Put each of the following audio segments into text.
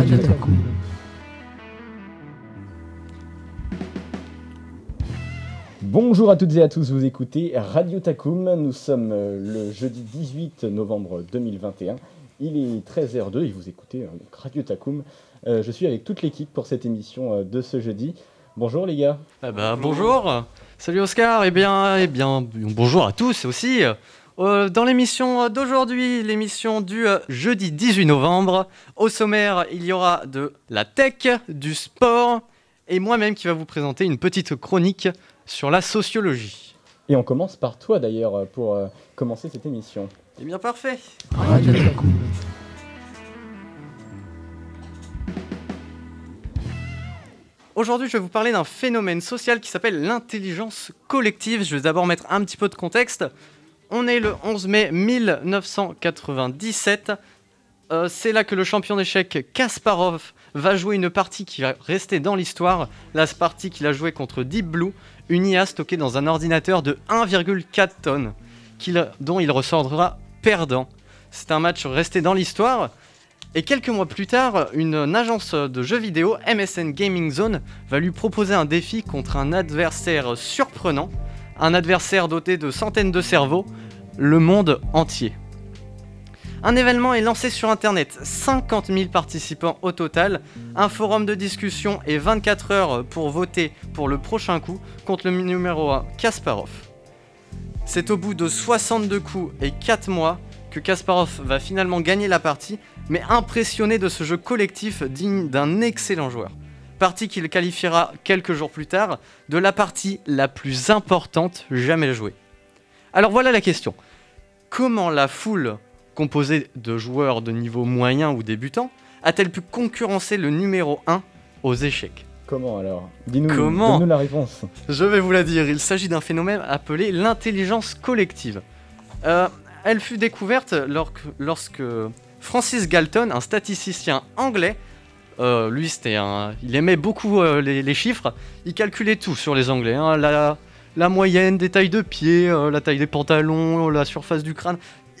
Radio Taku. Bonjour à toutes et à tous, vous écoutez Radio Takum. Nous sommes euh, le jeudi 18 novembre 2021. Il est 13h02 et vous écoutez euh, donc Radio Takum. Euh, je suis avec toute l'équipe pour cette émission de ce jeudi. Bonjour les gars. Ah bah, bonjour. Salut Oscar. Eh bien, eh bien, bonjour à tous aussi. Euh, dans l'émission d'aujourd'hui, l'émission du euh, jeudi 18 novembre, au sommaire, il y aura de la tech, du sport et moi-même qui va vous présenter une petite chronique sur la sociologie. Et on commence par toi d'ailleurs euh, pour euh, commencer cette émission. Eh bien, parfait. Radio Taku. Aujourd'hui, je vais vous parler d'un phénomène social qui s'appelle l'intelligence collective. Je vais d'abord mettre un petit peu de contexte. On est le 11 mai 1997. Euh, c'est là que le champion d'échecs Kasparov va jouer une partie qui va rester dans l'histoire. La partie qu'il a jouée contre Deep Blue, une IA stockée dans un ordinateur de 1,4 tonnes, dont il ressortira perdant. C'est un match resté dans l'histoire. Et quelques mois plus tard, une agence de jeux vidéo, MSN Gaming Zone, va lui proposer un défi contre un adversaire surprenant, un adversaire doté de centaines de cerveaux, le monde entier. Un événement est lancé sur Internet, 50 000 participants au total, un forum de discussion et 24 heures pour voter pour le prochain coup contre le numéro 1 Kasparov. C'est au bout de 62 coups et 4 mois que Kasparov va finalement gagner la partie, mais impressionné de ce jeu collectif digne d'un excellent joueur. Partie qu'il qualifiera quelques jours plus tard de la partie la plus importante jamais jouée. Alors voilà la question. Comment la foule, composée de joueurs de niveau moyen ou débutant, a-t-elle pu concurrencer le numéro 1 aux échecs? Comment alors? Dis-nous la réponse. Je vais vous la dire, il s'agit d'un phénomène appelé l'intelligence collective. Euh, elle fut découverte lor- lorsque Francis Galton, un statisticien anglais, euh, lui c'était un, il aimait beaucoup euh, les, les chiffres, il calculait tout sur les Anglais, hein, la, la moyenne des tailles de pieds, euh, la taille des pantalons, la surface du crâne,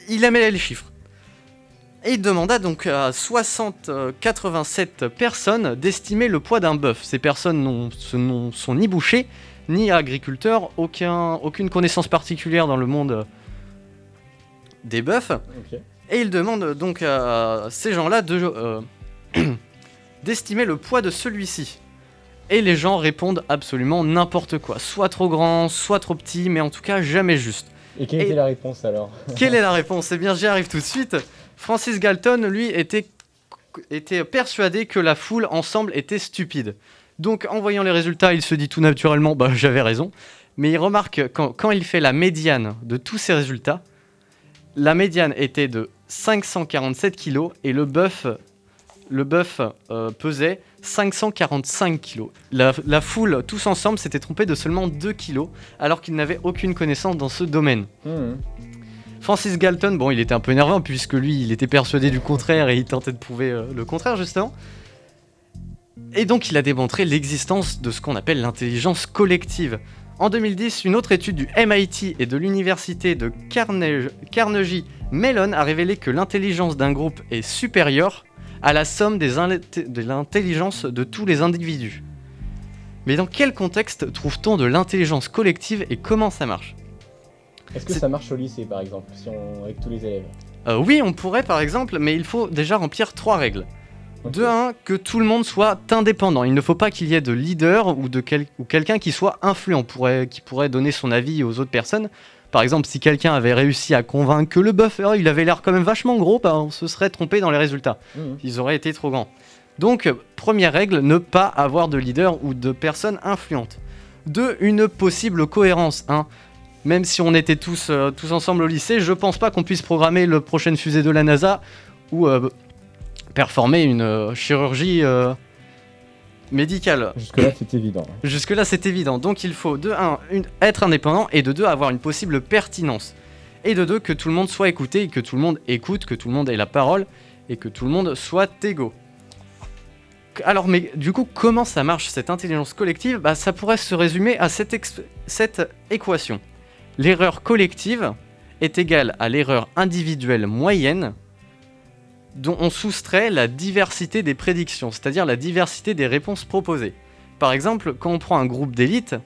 il aimait les chiffres. Et il demanda donc à 60, euh, 87 personnes d'estimer le poids d'un bœuf. Ces personnes n'ont- ce n'ont- sont ni bouchers, ni agriculteurs, aucun, aucune connaissance particulière dans le monde des bœufs. Et il demande donc à ces gens-là de, d'estimer le poids de celui-ci. Et les gens répondent absolument n'importe quoi. Soit trop grand, soit trop petit, mais en tout cas jamais juste. Et quelle Et- était la réponse alors? Quelle est la réponse? Eh bien, j'y arrive tout de suite. Francis Galton, lui, était, était persuadé que la foule ensemble était stupide. Donc, en voyant les résultats, il se dit tout naturellement, bah, j'avais raison. Mais il remarque quand, quand il fait la médiane de tous ces résultats, la médiane était de 547 kg et le bœuf, le bœuf euh, pesait 545 kg. La, la foule, tous ensemble, s'était trompée de seulement 2 kg alors qu'ils n'avaient aucune connaissance dans ce domaine. Mhm. Francis Galton, bon, il était un peu énervant puisque lui, il était persuadé du contraire et il tentait de prouver euh, le contraire, justement. Et donc, il a démontré l'existence de ce qu'on appelle l'intelligence collective. En 2010, une autre étude du MIT et de l'université de Carnegie, Carnegie Mellon a révélé que l'intelligence d'un groupe est supérieure à la somme des de l'intelligence de tous les individus. Mais dans quel contexte trouve-t-on de l'intelligence collective et comment ça marche? Est-ce que ça marche au lycée par exemple, si on... avec tous les élèves? Euh, oui, on pourrait par exemple, mais il faut déjà remplir trois règles. Ok. De un, que tout le monde soit indépendant. Il ne faut pas qu'il y ait de leader ou, de quel- ou quelqu'un qui soit influent, pourrait- qui pourrait donner son avis aux autres personnes. Par exemple, si quelqu'un avait réussi à convaincre que le bœuf, oh, il avait l'air quand même vachement gros, bah, on se serait trompé dans les résultats. Mhm. Ils auraient été trop grands. Donc, première règle, ne pas avoir de leader ou de personnes influentes. Deux, une possible cohérence. hein. Même si on était tous, euh, tous ensemble au lycée, je pense pas qu'on puisse programmer le prochaine fusée de la NASA ou euh, performer une euh, chirurgie Jusque-là c'est évident. Jusque-là, c'est évident. Donc, il faut de 1 être indépendant et de 2 avoir une possible pertinence. Et de 2 que tout le monde soit écouté et que tout le monde écoute, que tout le monde ait la parole et que tout le monde soit égaux. Alors, mais du coup, comment ça marche cette intelligence collective? Bah, Ça pourrait se résumer à cette équation. L'erreur collective est égale à l'erreur individuelle moyenne dont on soustrait la diversité des prédictions, c'est-à-dire la diversité des réponses proposées. Par exemple, quand on prend un groupe d'élite,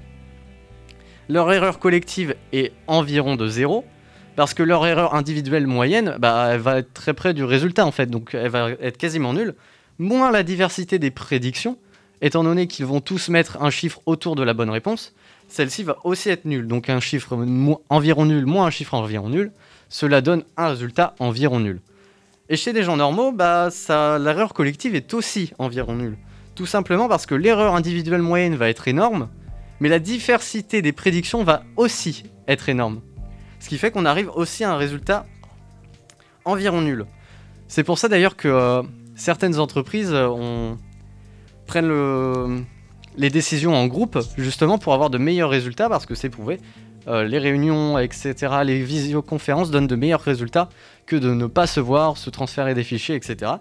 leur erreur collective est environ de 0, parce que leur erreur individuelle moyenne, bah, elle va être très près du résultat en fait, donc elle va être quasiment nulle, moins la diversité des prédictions, étant donné qu'ils vont tous mettre un chiffre autour de la bonne réponse, celle-ci va aussi être nulle. Donc un chiffre environ nul moins un chiffre environ nul, cela donne un résultat environ nul. Et chez des gens normaux, bah, l'erreur collective est aussi environ nulle. Tout simplement parce que l'erreur individuelle moyenne va être énorme, mais la diversité des prédictions va aussi être énorme. Ce qui fait qu'on arrive aussi à un résultat environ nul. C'est pour ça d'ailleurs que euh, certaines entreprises euh, prennent les décisions en groupe, justement pour avoir de meilleurs résultats, parce que c'est prouvé. Euh, les réunions, etc., les visioconférences donnent de meilleurs résultats que de ne pas se voir, se transférer des fichiers, etc.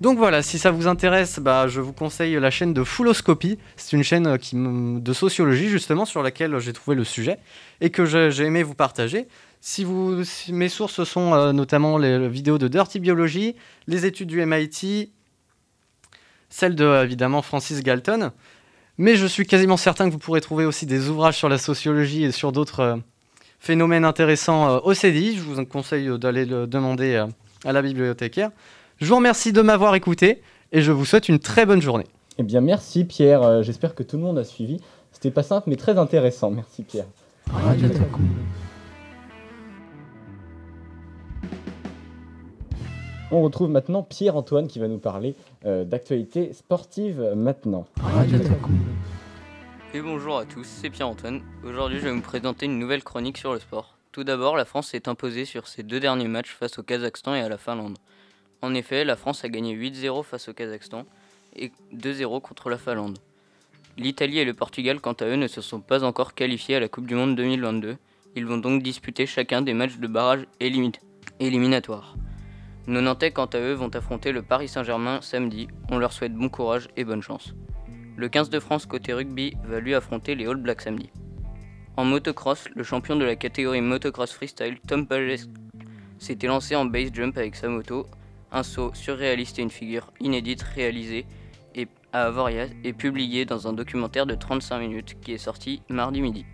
Donc voilà, si ça vous intéresse, bah, je vous conseille la chaîne de Fulloscopy. C'est une chaîne euh, de sociologie justement sur laquelle j'ai trouvé le sujet et que j'ai aimé vous partager. Si vous, mes sources sont euh, notamment les vidéos de Dirty Biology, les études du MIT, celles de évidemment Francis Galton. Mais je suis quasiment certain que vous pourrez trouver aussi des ouvrages sur la sociologie et sur d'autres euh, phénomènes intéressants au CDI. Je vous conseille d'aller le demander à la bibliothécaire. Je vous remercie de m'avoir écouté et je vous souhaite une très bonne journée. Eh bien, merci Pierre. Euh, j'espère que tout le monde a suivi. C'était pas simple, mais très intéressant. Merci Pierre. On retrouve maintenant Pierre-Antoine qui va nous parler euh, d'actualité sportive maintenant. Et bonjour à tous, c'est Pierre-Antoine. Aujourd'hui, je vais vous présenter une nouvelle chronique sur le sport. Tout d'abord, la France s'est imposée sur ses deux derniers matchs face au Kazakhstan et à la Finlande. En effet, la France a gagné 8-0 face au Kazakhstan et 2-0 contre la Finlande. L'Italie et le Portugal, quant à eux, ne se sont pas encore qualifiés à la Coupe du Monde 2022. Ils vont donc disputer chacun des matchs de barrage éliminatoires. Nos Nantais, quant à eux, vont affronter le Paris Saint-Germain samedi. On leur souhaite bon courage et bonne chance. Le 15 de France côté rugby va lui affronter les All Blacks samedi. En motocross, le champion de la catégorie motocross freestyle, Tom Pages, s'était lancé en base jump avec sa moto un saut surréaliste et une figure inédite réalisée et à Avoria et publiée dans un documentaire de 35 minutes qui est sorti mardi midi.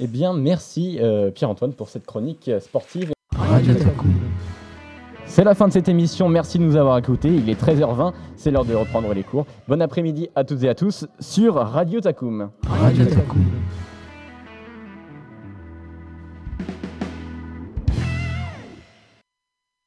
Eh bien, merci euh, Pierre-Antoine pour cette chronique sportive. C'est la fin de cette émission, merci de nous avoir écoutés. Il est 13h20, c'est l'heure de reprendre les cours. Bon après-midi à toutes et à tous sur Radio Takum. Radio Takum.